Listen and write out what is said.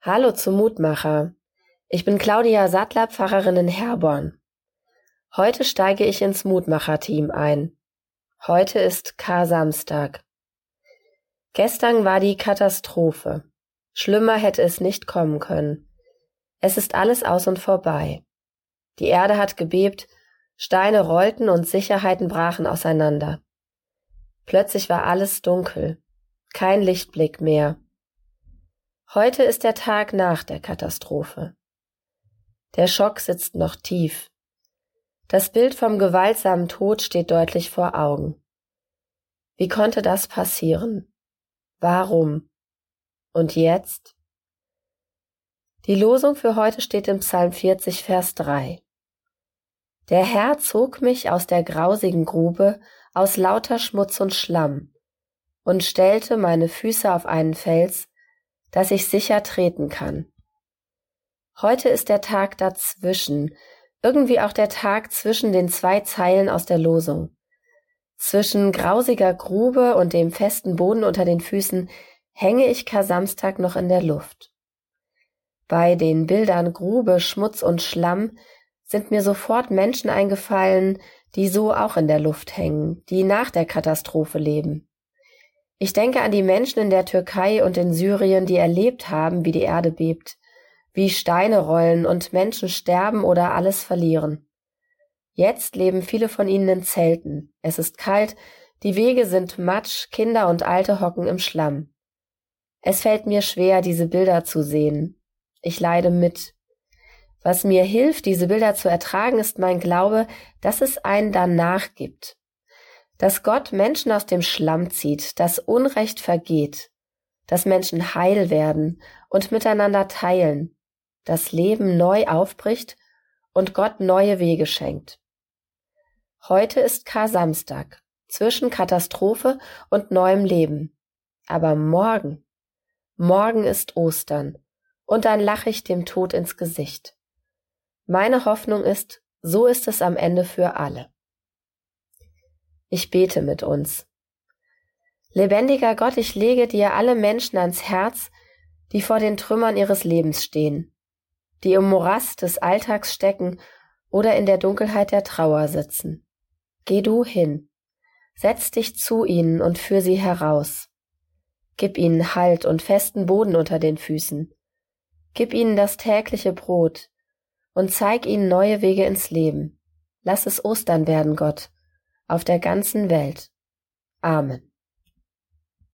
Hallo zum Mutmacher. Ich bin Claudia Sattler, Pfarrerin in Herborn. Heute steige ich ins Mutmacher-Team ein. Heute ist Kar-Samstag. Gestern war die Katastrophe. Schlimmer hätte es nicht kommen können. Es ist alles aus und vorbei. Die Erde hat gebebt, Steine rollten und Sicherheiten brachen auseinander. Plötzlich war alles dunkel, kein Lichtblick mehr. Heute ist der Tag nach der Katastrophe. Der Schock sitzt noch tief. Das Bild vom gewaltsamen Tod steht deutlich vor Augen. Wie konnte das passieren? Warum? Und jetzt? Die Losung für heute steht im Psalm 40, Vers 3. Der Herr zog mich aus der grausigen Grube, aus lauter Schmutz und Schlamm, und stellte meine Füße auf einen Fels, dass ich sicher treten kann. Heute ist der Tag dazwischen, irgendwie auch der Tag zwischen den zwei Zeilen aus der Losung. Zwischen grausiger Grube und dem festen Boden unter den Füßen hänge ich Kasamstag noch in der Luft. Bei den Bildern Grube, Schmutz und Schlamm sind mir sofort Menschen eingefallen, die so auch in der Luft hängen, die nach der Katastrophe leben. Ich denke an die Menschen in der Türkei und in Syrien, die erlebt haben, wie die Erde bebt, wie Steine rollen und Menschen sterben oder alles verlieren. Jetzt leben viele von ihnen in Zelten. Es ist kalt, die Wege sind matsch, Kinder und Alte hocken im Schlamm. Es fällt mir schwer, diese Bilder zu sehen. Ich leide mit. Was mir hilft, diese Bilder zu ertragen, ist mein Glaube, dass es einen danach gibt, dass Gott Menschen aus dem Schlamm zieht, dass Unrecht vergeht, dass Menschen heil werden und miteinander teilen, das Leben neu aufbricht und Gott neue Wege schenkt. Heute ist Kar-Samstag, zwischen Katastrophe und neuem Leben. Aber morgen, morgen ist Ostern, und dann lache ich dem Tod ins Gesicht. Meine Hoffnung ist, so ist es am Ende für alle. Ich bete mit uns. Lebendiger Gott, ich lege dir alle Menschen ans Herz, die vor den Trümmern ihres Lebens stehen, die im Morast des Alltags stecken oder in der Dunkelheit der Trauer sitzen. Geh du hin, setz dich zu ihnen und führ sie heraus. Gib ihnen Halt und festen Boden unter den Füßen. Gib ihnen das tägliche Brot und zeig ihnen neue Wege ins Leben. Lass es Ostern werden, Gott, auf der ganzen Welt. Amen.